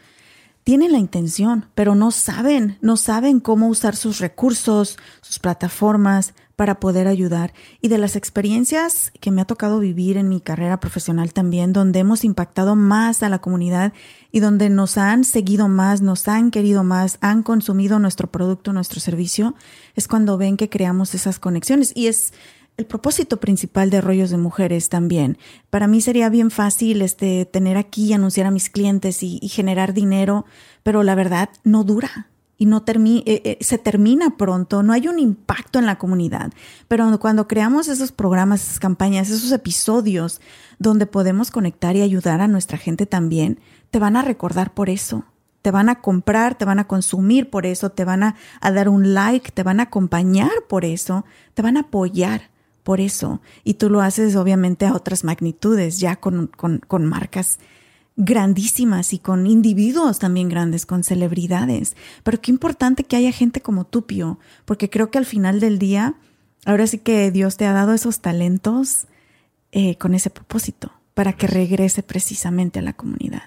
B: tienen la intención, pero no saben, no saben cómo usar sus recursos, sus plataformas para poder ayudar. Y de las experiencias que me ha tocado vivir en mi carrera profesional también, donde hemos impactado más a la comunidad y donde nos han seguido más, nos han querido más, han consumido nuestro producto, nuestro servicio, es cuando ven que creamos esas conexiones. Y es el propósito principal de Rollos de Mujeres también. Para mí sería bien fácil este, tener aquí, anunciar a mis clientes y, generar dinero, pero la verdad no dura y no eh, eh, se termina pronto, no hay un impacto en la comunidad. Pero cuando creamos esos programas, esas campañas, esos episodios donde podemos conectar y ayudar a nuestra gente también, te van a recordar por eso. Te van a comprar, te van a consumir por eso, te van a, a dar un like, te van a acompañar por eso, te van a apoyar por eso. Y tú lo haces obviamente a otras magnitudes, ya con, con, marcas grandísimas y con individuos también grandes, con celebridades. Pero qué importante que haya gente como tú, Pío, porque creo que al final del día, ahora sí que Dios te ha dado esos talentos eh, con ese propósito, para que regrese precisamente a la comunidad.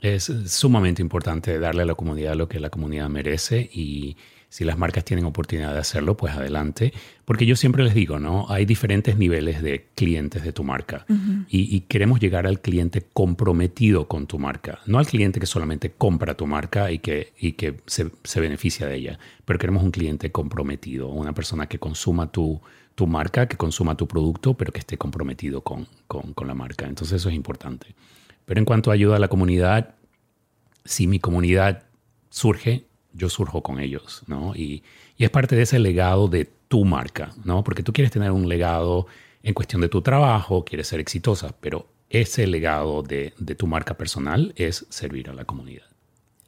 C: Es sumamente importante darle a la comunidad lo que la comunidad merece y si las marcas tienen oportunidad de hacerlo, pues adelante. Porque yo siempre les digo, ¿no? Hay diferentes niveles de clientes de tu marca y, queremos llegar al cliente comprometido con tu marca, no al cliente que solamente compra tu marca y que, y que se, beneficia de ella, pero queremos un cliente comprometido, una persona que consuma tu, tu marca, que consuma tu producto, pero que esté comprometido con, con, con la marca. Entonces eso es importante. Pero en cuanto a ayuda a la comunidad, si mi comunidad surge, yo surjo con ellos, ¿no? Y, es parte de ese legado de tu marca, ¿no? Porque tú quieres tener un legado en cuestión de tu trabajo, quieres ser exitosa, pero ese legado de, tu marca personal es servir a la comunidad.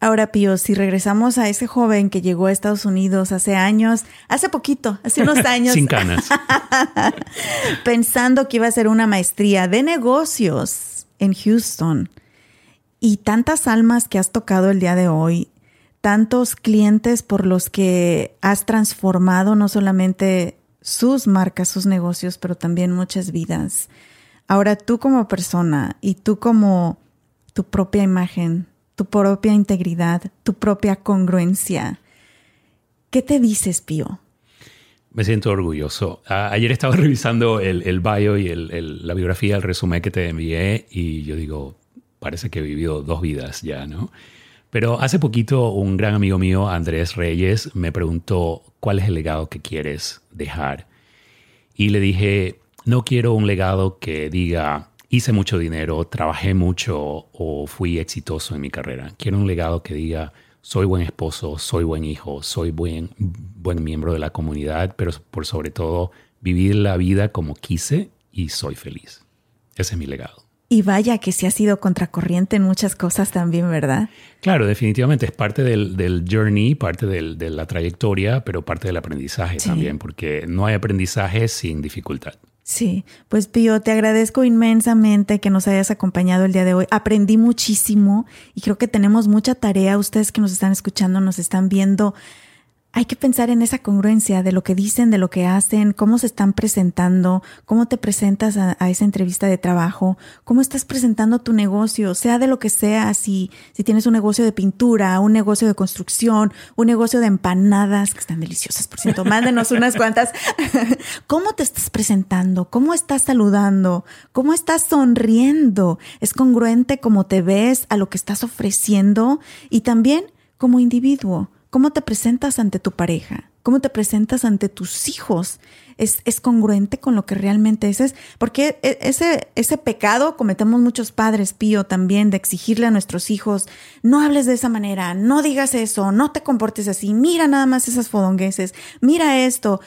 B: Ahora, Pío, si regresamos a ese joven que llegó a Estados Unidos hace años, hace poquito, hace unos años.
C: Sin canas.
B: pensando que iba a hacer una maestría de negocios en Houston. Y tantas almas que has tocado el día de hoy, tantos clientes por los que has transformado no solamente sus marcas, sus negocios, pero también muchas vidas. Ahora tú como persona y tú como tu propia imagen, tu propia integridad, tu propia congruencia, ¿qué te dices, Pío?
C: Me siento orgulloso. ayer estaba revisando el, bio y la biografía, el resumen que te envié y yo digo, parece que he vivido dos vidas ya, ¿no? Pero hace poquito un gran amigo mío, Andrés Reyes, me preguntó cuál es el legado que quieres dejar. Y le dije, no quiero un legado que diga, hice mucho dinero, trabajé mucho o fui exitoso en mi carrera. Quiero un legado que diga, soy buen esposo, soy buen hijo, soy buen, buen miembro de la comunidad, pero por sobre todo vivir la vida como quise y soy feliz. Ese es mi legado.
B: Y vaya que sí ha sido contracorriente en muchas cosas también, ¿verdad?
C: Claro, definitivamente es parte del, journey, parte de la trayectoria, pero parte del aprendizaje también, porque no hay aprendizaje sin dificultad.
B: Sí, pues Pío, te agradezco inmensamente que nos hayas acompañado el día de hoy. Aprendí muchísimo y creo que tenemos mucha tarea. Ustedes que nos están escuchando, nos están viendo hay que pensar en esa congruencia de lo que dicen, de lo que hacen, cómo se están presentando, cómo te presentas a, esa entrevista de trabajo, cómo estás presentando tu negocio, sea de lo que sea, si, si tienes un negocio de pintura, un negocio de construcción, un negocio de empanadas, que están deliciosas, por cierto, mándenos unas cuantas. ¿Cómo te estás presentando? ¿Cómo estás saludando? ¿Cómo estás sonriendo? ¿Es congruente cómo te ves a lo que estás ofreciendo? Y también como individuo cómo te presentas ante tu pareja, cómo te presentas ante tus hijos. Es, es congruente con lo que realmente es, porque e, ese, ese pecado cometemos muchos padres, Pío, también, de exigirle a nuestros hijos, no hables de esa manera, no digas eso, no te comportes así, mira nada más esas fodongueses, mira esto.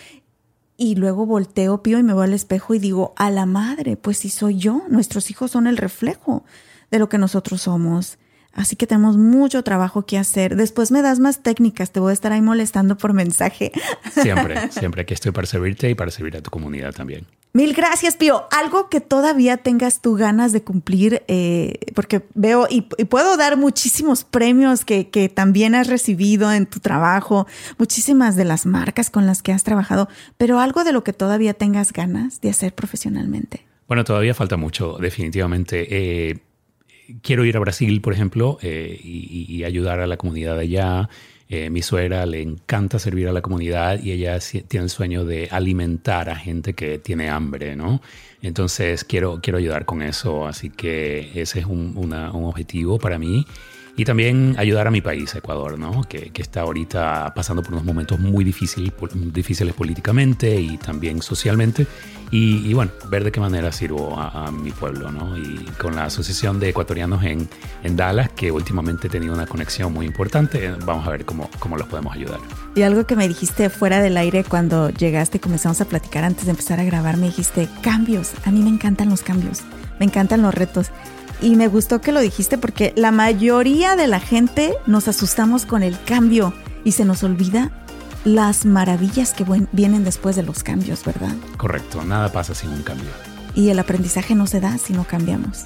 B: Y luego volteo, Pío, y me voy al espejo y digo, a la madre, pues si soy yo, nuestros hijos son el reflejo de lo que nosotros somos. Así que tenemos mucho trabajo que hacer. Después me das más técnicas, te voy a estar ahí molestando por mensaje.
C: Siempre, siempre aquí estoy para servirte y para servir a tu comunidad también.
B: Mil gracias, Pío. Algo que todavía tengas tú ganas de cumplir, eh, porque veo y, puedo dar muchísimos premios que, que también has recibido en tu trabajo, muchísimas de las marcas con las que has trabajado, pero algo de lo que todavía tengas ganas de hacer profesionalmente.
C: Bueno, todavía falta mucho, definitivamente. Eh, quiero ir a Brasil, por ejemplo, eh, y, ayudar a la comunidad allá. Eh, mi suegra le encanta servir a la comunidad y ella tiene el sueño de alimentar a gente que tiene hambre, ¿no? Entonces quiero, quiero ayudar con eso, así que ese es un, un objetivo para mí. Y también ayudar a mi país, Ecuador, ¿no? que, que está ahorita pasando por unos momentos muy difíciles, difíciles políticamente y también socialmente. Y, bueno, ver de qué manera sirvo a, mi pueblo, ¿no? Y con la Asociación de Ecuatorianos en, en, Dallas, que últimamente he tenido una conexión muy importante, vamos a ver cómo, cómo los podemos ayudar.
B: Y algo que me dijiste fuera del aire cuando llegaste y comenzamos a platicar antes de empezar a grabar, me dijiste, cambios, a mí me encantan los cambios, me encantan los retos. Y me gustó que lo dijiste porque la mayoría de la gente nos asustamos con el cambio y se nos olvida las maravillas que vienen después de los cambios, ¿verdad?
C: Correcto, nada pasa sin un cambio.
B: Y el aprendizaje no se da si no cambiamos.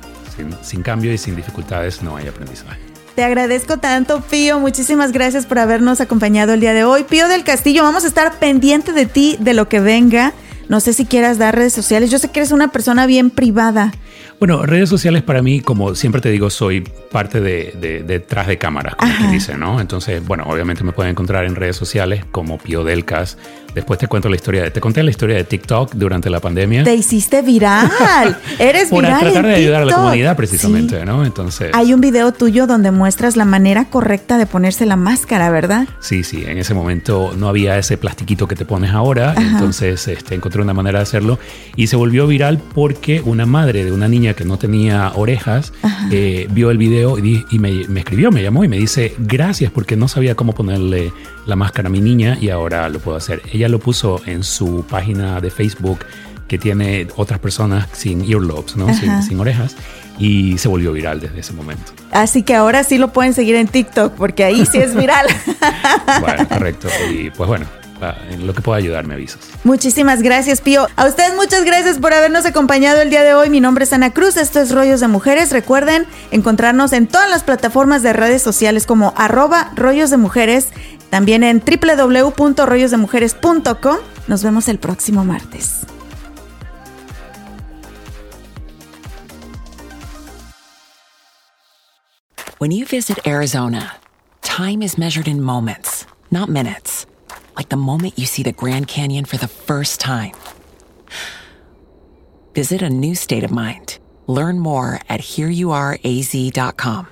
C: Sin, cambio y sin dificultades no hay aprendizaje.
B: Te agradezco tanto, Pío. Muchísimas gracias por habernos acompañado el día de hoy. Pío del Castillo, vamos a estar pendiente de ti, de lo que venga. No sé si quieras dar redes sociales. Yo sé que eres una persona bien privada.
C: Bueno, redes sociales para mí, como siempre te digo, soy parte de, detrás de cámaras, como te dice, ¿no? Entonces, bueno, obviamente me pueden encontrar en redes sociales como Pio Delcas. Después te cuento la historia de, te conté la historia de TikTok durante la pandemia.
B: Te hiciste viral. Eres
C: Por
B: viral.
C: tratar de ayudar a la comunidad precisamente, ¿no? Entonces.
B: Hay un video tuyo donde muestras la manera correcta de ponerse la máscara, ¿verdad?
C: Sí, sí. En ese momento no había ese plastiquito que te pones ahora. Entonces, este, encontré una manera de hacerlo y se volvió viral porque una madre de una niña que no tenía orejas eh, vio el video y, me, escribió, me llamó y me dice, gracias porque no sabía cómo ponerle la máscara a mi niña y ahora lo puedo hacer. Ella lo puso en su página de Facebook que tiene otras personas sin earlobes, ¿no? Sin, orejas y se volvió viral desde ese momento.
B: Así que ahora sí lo pueden seguir en TikTok porque ahí sí es viral.
C: bueno, correcto. Y pues bueno, en lo que pueda ayudar, me avisas.
B: Muchísimas gracias, Pío. A ustedes muchas gracias por habernos acompañado el día de hoy. Mi nombre es Ana Cruz, esto es Rollos de Mujeres. Recuerden encontrarnos en todas las plataformas de redes sociales como arroba rollos de mujeres, también en www.rollosdemujeres.com. Nos vemos el próximo martes.
D: When you visit Arizona, time is measured in moments, not minutes. Like the moment you see the Grand Canyon for the first time. Visit a new state of mind. Learn more at hereyouareaz.com.